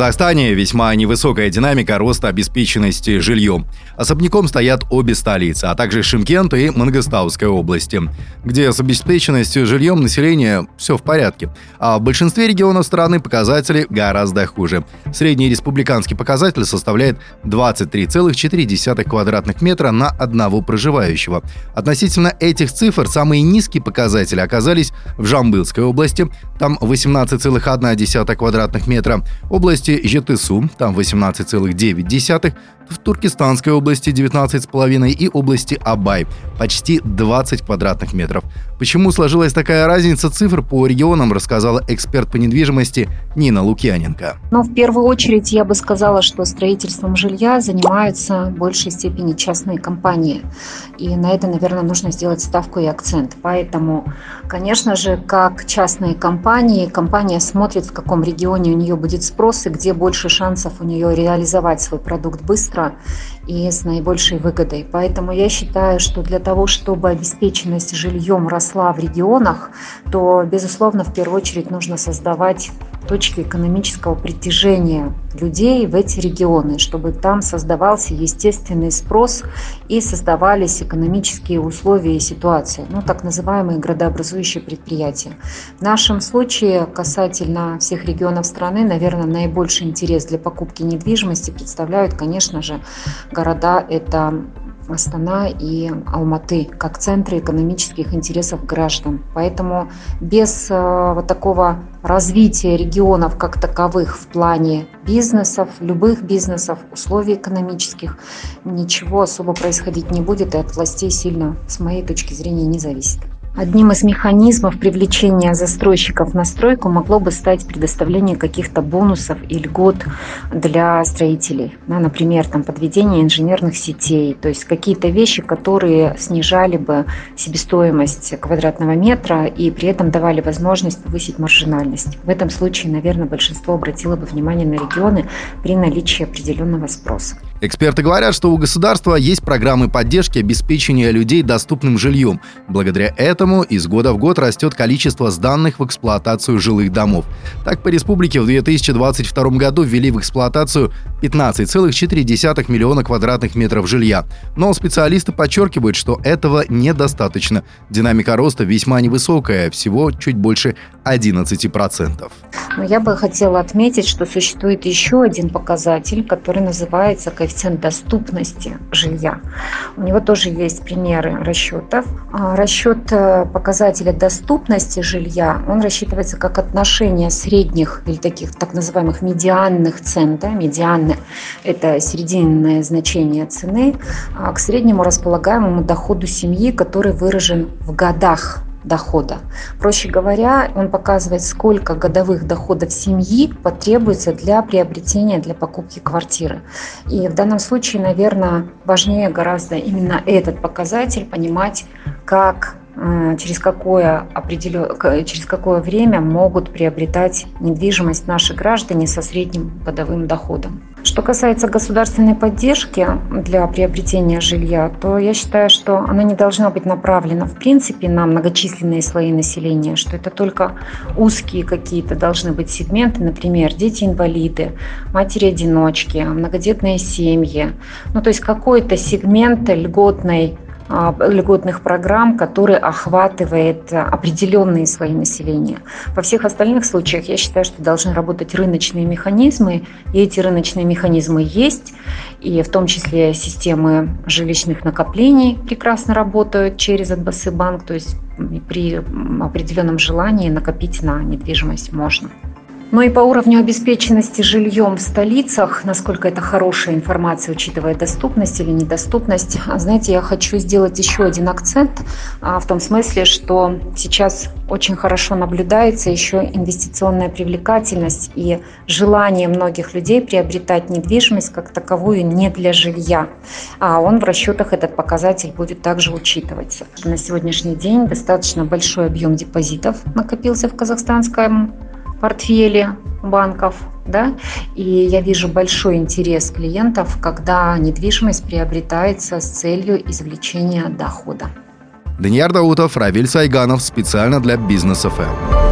Казахстане весьма невысокая динамика роста обеспеченности жильем. Особняком стоят обе столицы, а также Шимкент и Мангостауская области, где с обеспеченностью жильем населения все в порядке. А в большинстве регионов страны показатели гораздо хуже. Средний республиканский показатель составляет 23,4 квадратных метра на одного проживающего. Относительно этих цифр самые низкие показатели оказались в Жамбылской области, там 18,1 квадратных метра, область области Жетысу, там 18,9, в Туркестанской области 19,5 и области Абай почти 20 квадратных метров. Почему сложилась такая разница цифр по регионам, рассказала эксперт по недвижимости Нина Лукьяненко. Ну, в первую очередь я бы сказала, что строительством жилья занимаются в большей степени частные компании. И на это, наверное, нужно сделать ставку и акцент. Поэтому, конечно же, как частные компании, компания смотрит, в каком регионе у нее будет спрос и где больше шансов у нее реализовать свой продукт быстро быстро и с наибольшей выгодой. Поэтому я считаю, что для того, чтобы обеспеченность жильем росла в регионах, то, безусловно, в первую очередь нужно создавать точки экономического притяжения людей в эти регионы, чтобы там создавался естественный спрос и создавались экономические условия и ситуации, ну, так называемые градообразующие предприятия. В нашем случае касательно всех регионов страны, наверное, наибольший интерес для покупки недвижимости представляют, конечно же, города это Астана и Алматы как центры экономических интересов граждан. Поэтому без э, вот такого развития регионов как таковых в плане бизнесов, любых бизнесов, условий экономических, ничего особо происходить не будет и от властей сильно, с моей точки зрения, не зависит. Одним из механизмов привлечения застройщиков на стройку могло бы стать предоставление каких-то бонусов и льгот для строителей. Ну, например, там, подведение инженерных сетей, то есть какие-то вещи, которые снижали бы себестоимость квадратного метра и при этом давали возможность повысить маржинальность. В этом случае, наверное, большинство обратило бы внимание на регионы при наличии определенного спроса. Эксперты говорят, что у государства есть программы поддержки обеспечения людей доступным жильем. Благодаря этому из года в год растет количество сданных в эксплуатацию жилых домов. Так, по республике в 2022 году ввели в эксплуатацию 15,4 миллиона квадратных метров жилья. Но специалисты подчеркивают, что этого недостаточно. Динамика роста весьма невысокая, всего чуть больше 11%. Но я бы хотела отметить, что существует еще один показатель, который называется коэффициент коэффициент доступности жилья. У него тоже есть примеры расчетов. А, расчет э, показателя доступности жилья, он рассчитывается как отношение средних или таких так называемых медианных цен. Да? Медианы – это серединное значение цены а, к среднему располагаемому доходу семьи, который выражен в годах дохода. Проще говоря, он показывает, сколько годовых доходов семьи потребуется для приобретения, для покупки квартиры. И в данном случае, наверное, важнее гораздо именно этот показатель понимать, как через какое, определен... через какое время могут приобретать недвижимость наши граждане со средним годовым доходом. Что касается государственной поддержки для приобретения жилья, то я считаю, что она не должна быть направлена в принципе на многочисленные слои населения, что это только узкие какие-то должны быть сегменты, например, дети-инвалиды, матери-одиночки, многодетные семьи. Ну, то есть какой-то сегмент льготной льготных программ, который охватывает определенные слои населения. Во всех остальных случаях я считаю, что должны работать рыночные механизмы, и эти рыночные механизмы есть, и в том числе системы жилищных накоплений прекрасно работают через банк, то есть при определенном желании накопить на недвижимость можно. Ну и по уровню обеспеченности жильем в столицах, насколько это хорошая информация, учитывая доступность или недоступность, знаете, я хочу сделать еще один акцент а, в том смысле, что сейчас очень хорошо наблюдается еще инвестиционная привлекательность и желание многих людей приобретать недвижимость как таковую не для жилья. А он в расчетах этот показатель будет также учитываться. На сегодняшний день достаточно большой объем депозитов накопился в казахстанском портфеле банков, да, и я вижу большой интерес клиентов, когда недвижимость приобретается с целью извлечения дохода. Данияр Даутов, Равиль Сайганов специально для Бизнес ФМ.